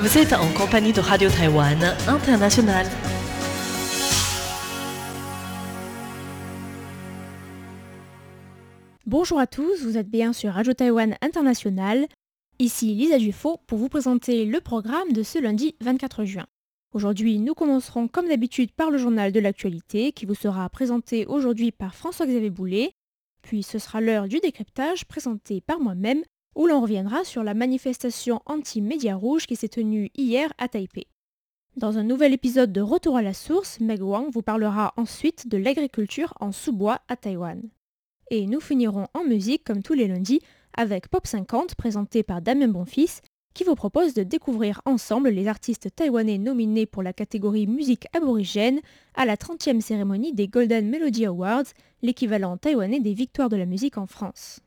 Vous êtes en compagnie de Radio Taïwan International. Bonjour à tous, vous êtes bien sur Radio Taïwan International. Ici Lisa Dufaux pour vous présenter le programme de ce lundi 24 juin. Aujourd'hui, nous commencerons comme d'habitude par le journal de l'actualité qui vous sera présenté aujourd'hui par François-Xavier Boulet. Puis ce sera l'heure du décryptage présenté par moi-même où l'on reviendra sur la manifestation anti-média rouge qui s'est tenue hier à Taipei. Dans un nouvel épisode de Retour à la source, Meg Wang vous parlera ensuite de l'agriculture en sous-bois à Taïwan. Et nous finirons en musique comme tous les lundis avec Pop 50 présenté par Damien Bonfils qui vous propose de découvrir ensemble les artistes taïwanais nominés pour la catégorie musique aborigène à la 30e cérémonie des Golden Melody Awards, l'équivalent taïwanais des victoires de la musique en France.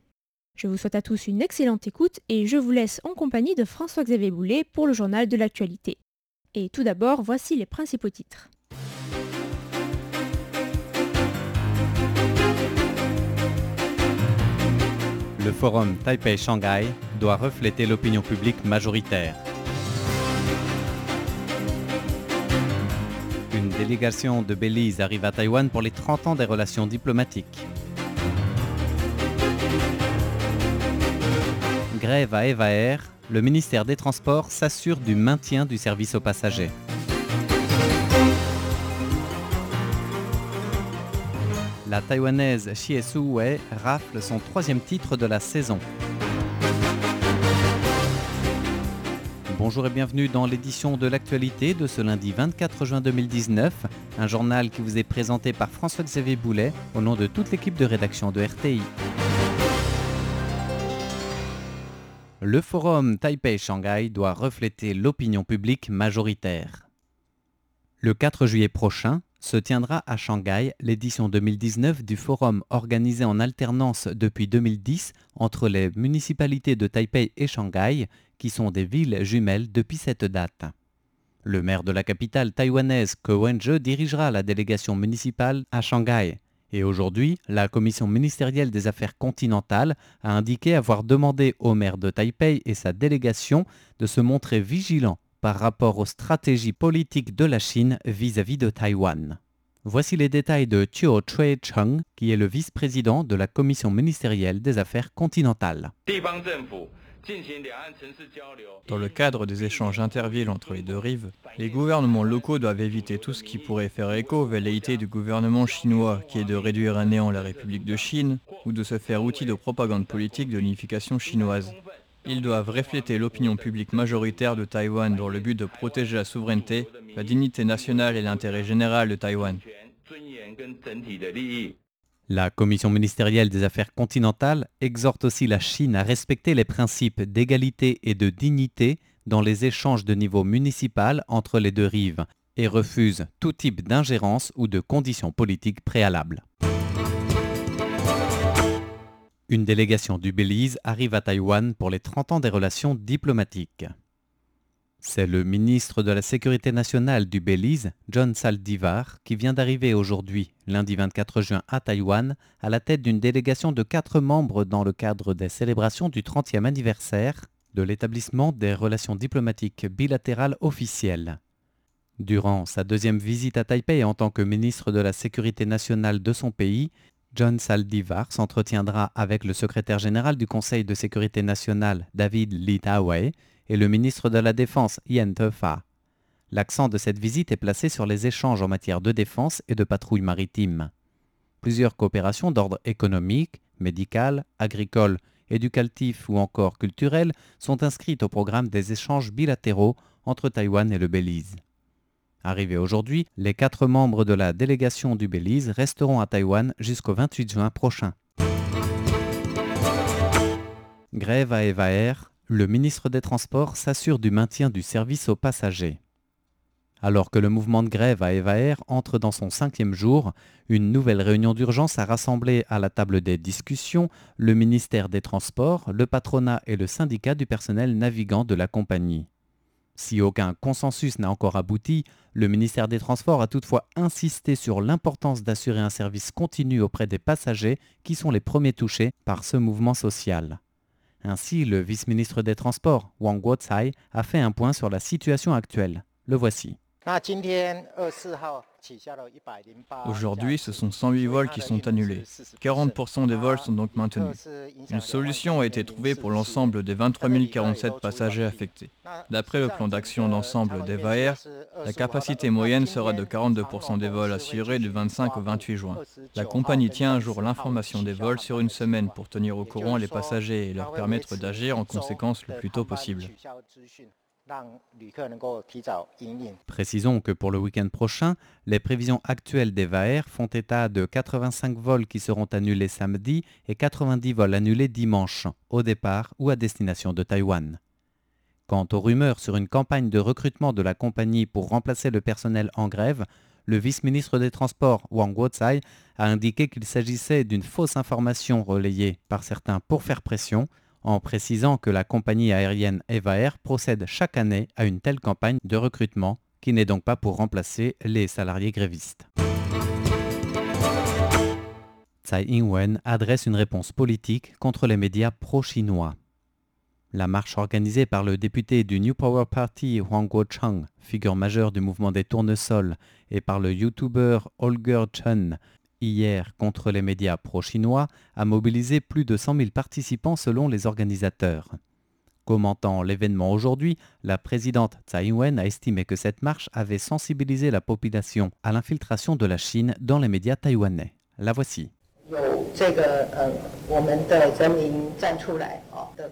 Je vous souhaite à tous une excellente écoute et je vous laisse en compagnie de François-Xavier Boulet pour le journal de l'actualité. Et tout d'abord, voici les principaux titres. Le forum Taipei-Shanghai doit refléter l'opinion publique majoritaire. Une délégation de Belize arrive à Taïwan pour les 30 ans des relations diplomatiques. Grève à Eva Air, le ministère des Transports s'assure du maintien du service aux passagers. La taïwanaise Xie Wei rafle son troisième titre de la saison. Bonjour et bienvenue dans l'édition de l'actualité de ce lundi 24 juin 2019, un journal qui vous est présenté par François-Xavier Boulet au nom de toute l'équipe de rédaction de RTI. Le forum Taipei-Shanghai doit refléter l'opinion publique majoritaire. Le 4 juillet prochain, se tiendra à Shanghai l'édition 2019 du forum organisé en alternance depuis 2010 entre les municipalités de Taipei et Shanghai, qui sont des villes jumelles depuis cette date. Le maire de la capitale taïwanaise, Ko Wen-je, dirigera la délégation municipale à Shanghai. Et aujourd'hui, la commission ministérielle des affaires continentales a indiqué avoir demandé au maire de Taipei et sa délégation de se montrer vigilants par rapport aux stratégies politiques de la Chine vis-à-vis de Taïwan. Voici les détails de Chiu Chue-cheng, qui est le vice-président de la Commission ministérielle des affaires continentales. Dans le cadre des échanges intervilles entre les deux rives, les gouvernements locaux doivent éviter tout ce qui pourrait faire écho aux velléités du gouvernement chinois, qui est de réduire à néant la République de Chine ou de se faire outil de propagande politique de l'unification chinoise. Ils doivent refléter l'opinion publique majoritaire de Taïwan dans le but de protéger la souveraineté, la dignité nationale et l'intérêt général de Taïwan. La Commission ministérielle des affaires continentales exhorte aussi la Chine à respecter les principes d'égalité et de dignité dans les échanges de niveau municipal entre les deux rives et refuse tout type d'ingérence ou de conditions politiques préalables. Une délégation du Belize arrive à Taïwan pour les 30 ans des relations diplomatiques. C'est le ministre de la Sécurité nationale du Belize, John Saldivar, qui vient d'arriver aujourd'hui, lundi 24 juin, à Taïwan, à la tête d'une délégation de quatre membres dans le cadre des célébrations du 30e anniversaire de l'établissement des relations diplomatiques bilatérales officielles. Durant sa deuxième visite à Taipei en tant que ministre de la Sécurité nationale de son pays, John Saldivar s'entretiendra avec le secrétaire général du Conseil de sécurité nationale, David Litaway, et le ministre de la Défense, Ian Tefa. L'accent de cette visite est placé sur les échanges en matière de défense et de patrouille maritime. Plusieurs coopérations d'ordre économique, médical, agricole, éducatif ou encore culturel sont inscrites au programme des échanges bilatéraux entre Taïwan et le Belize. Arrivés aujourd'hui, les quatre membres de la délégation du Belize resteront à Taïwan jusqu'au 28 juin prochain. Grève à Eva Air, le ministre des Transports s'assure du maintien du service aux passagers. Alors que le mouvement de grève à Eva Air entre dans son cinquième jour, une nouvelle réunion d'urgence a rassemblé à la table des discussions le ministère des Transports, le patronat et le syndicat du personnel navigant de la compagnie. Si aucun consensus n'a encore abouti, le ministère des Transports a toutefois insisté sur l'importance d'assurer un service continu auprès des passagers qui sont les premiers touchés par ce mouvement social. Ainsi, le vice-ministre des Transports, Wang Guotsai, a fait un point sur la situation actuelle. Le voici. Aujourd'hui, ce sont 108 vols qui sont annulés. 40% des vols sont donc maintenus. Une solution a été trouvée pour l'ensemble des 23 047 passagers affectés. D'après le plan d'action d'ensemble d'Eva Air, la capacité moyenne sera de 42% des vols assurés du 25 au 28 juin. La compagnie tient à jour l'information des vols sur une semaine pour tenir au courant les passagers et leur permettre d'agir en conséquence le plus tôt possible. Précisons que pour le week-end prochain, les prévisions actuelles des VAR font état de 85 vols qui seront annulés samedi et 90 vols annulés dimanche, au départ ou à destination de Taïwan. Quant aux rumeurs sur une campagne de recrutement de la compagnie pour remplacer le personnel en grève, le vice-ministre des Transports, Wang Wotsai, a indiqué qu'il s'agissait d'une fausse information relayée par certains pour faire pression, en précisant que la compagnie aérienne Eva Air procède chaque année à une telle campagne de recrutement qui n'est donc pas pour remplacer les salariés grévistes. Tsai Ing-wen adresse une réponse politique contre les médias pro-chinois. La marche organisée par le député du New Power Party Huang Guochang, figure majeure du mouvement des tournesols, et par le YouTuber Holger Chen, hier contre les médias pro-chinois a mobilisé plus de 100 000 participants selon les organisateurs. Commentant l'événement aujourd'hui, la présidente Tsai Ing-wen a estimé que cette marche avait sensibilisé la population à l'infiltration de la Chine dans les médias taïwanais. La voici.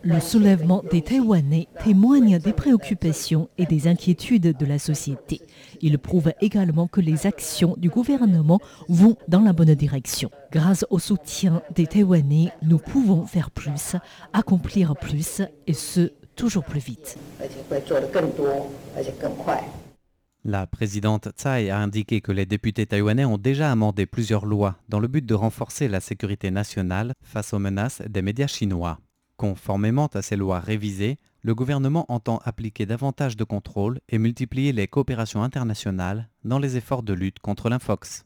Le soulèvement des Taïwanais témoigne des préoccupations et des inquiétudes de la société. Il prouve également que les actions du gouvernement vont dans la bonne direction. Grâce au soutien des Taïwanais, nous pouvons faire plus, accomplir plus, et ce, toujours plus vite. La présidente Tsai a indiqué que les députés taïwanais ont déjà amendé plusieurs lois dans le but de renforcer la sécurité nationale face aux menaces des médias chinois. Conformément à ces lois révisées, le gouvernement entend appliquer davantage de contrôles et multiplier les coopérations internationales dans les efforts de lutte contre l'infox.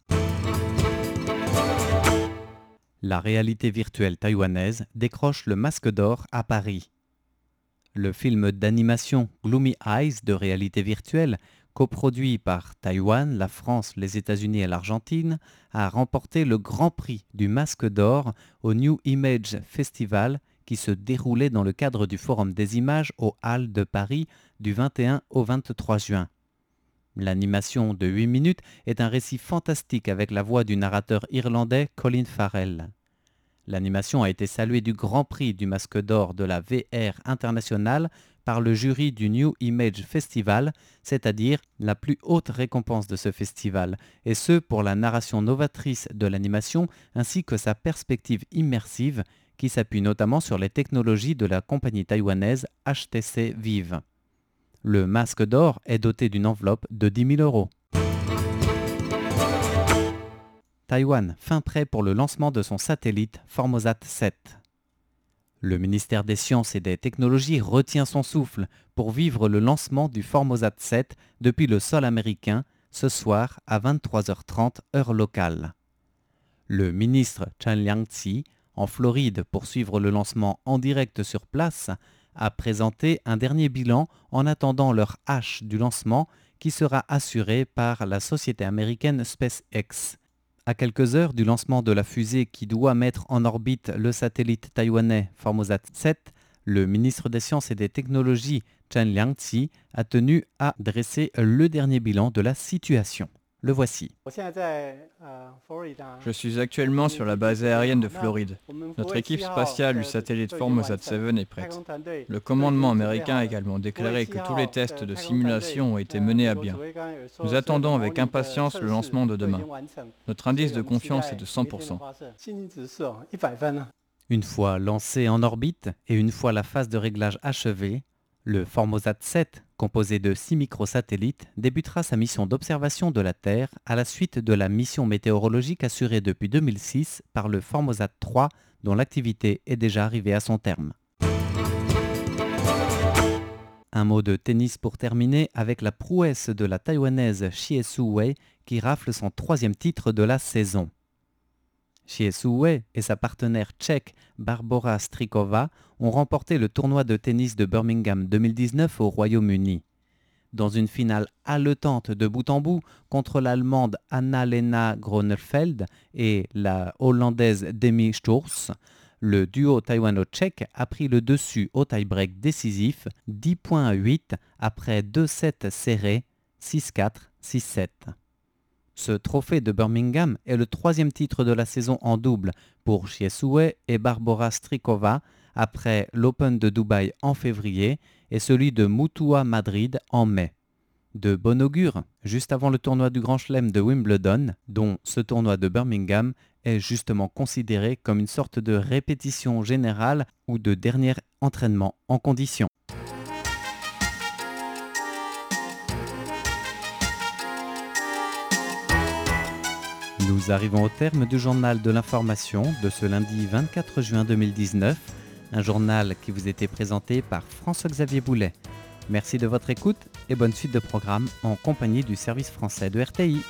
La réalité virtuelle taïwanaise décroche le masque d'or à Paris. Le film d'animation Gloomy Eyes de réalité virtuelle coproduit par Taïwan, la France, les États-Unis et l'Argentine, a remporté le Grand Prix du Masque d'Or au New Image Festival qui se déroulait dans le cadre du Forum des images au Halles de Paris du 21 au 23 juin. L'animation de 8 minutes est un récit fantastique avec la voix du narrateur irlandais Colin Farrell. L'animation a été saluée du Grand Prix du Masque d'Or de la VR internationale par le jury du New Image Festival, c'est-à-dire la plus haute récompense de ce festival, et ce pour la narration novatrice de l'animation ainsi que sa perspective immersive qui s'appuie notamment sur les technologies de la compagnie taïwanaise HTC Vive. Le masque d'or est doté d'une enveloppe de 10 000 euros. Taïwan, fin prêt pour le lancement de son satellite Formosat 7. Le ministère des Sciences et des Technologies retient son souffle pour vivre le lancement du Formosat 7 depuis le sol américain ce soir à 23h30 heure locale. Le ministre Chan Liang-Tsi, en Floride pour suivre le lancement en direct sur place, a présenté un dernier bilan en attendant leur hache du lancement qui sera assuré par la société américaine SpaceX à quelques heures du lancement de la fusée qui doit mettre en orbite le satellite taïwanais Formosat 7, le ministre des Sciences et des Technologies Chen Liangqi a tenu à dresser le dernier bilan de la situation. Le voici. Je suis actuellement sur la base aérienne de Floride. Notre équipe spatiale du satellite Formosat 7 est prête. Le commandement américain a également déclaré que tous les tests de simulation ont été menés à bien. Nous attendons avec impatience le lancement de demain. Notre indice de confiance est de 100%. Une fois lancé en orbite et une fois la phase de réglage achevée, le Formosat 7, composé de six microsatellites, débutera sa mission d'observation de la Terre à la suite de la mission météorologique assurée depuis 2006 par le Formosat 3 dont l'activité est déjà arrivée à son terme. Un mot de tennis pour terminer avec la prouesse de la taïwanaise Su Wei qui rafle son troisième titre de la saison. Chiesue et sa partenaire tchèque Barbora Strikova ont remporté le tournoi de tennis de Birmingham 2019 au Royaume-Uni. Dans une finale haletante de bout en bout contre l'Allemande Anna-Lena Gronefeld et la Hollandaise Demi Sturz, le duo taïwano-tchèque a pris le dessus au tie-break décisif 10 points à 8 après deux sets serrés 6-4, 6-7. Ce trophée de Birmingham est le troisième titre de la saison en double pour Chiesue et Barbara Strikova après l'Open de Dubaï en février et celui de Mutua Madrid en mai. De bon augure, juste avant le tournoi du Grand Chelem de Wimbledon, dont ce tournoi de Birmingham est justement considéré comme une sorte de répétition générale ou de dernier entraînement en condition. Nous arrivons au terme du journal de l'information de ce lundi 24 juin 2019, un journal qui vous était présenté par François-Xavier Boulet. Merci de votre écoute et bonne suite de programme en compagnie du service français de RTI.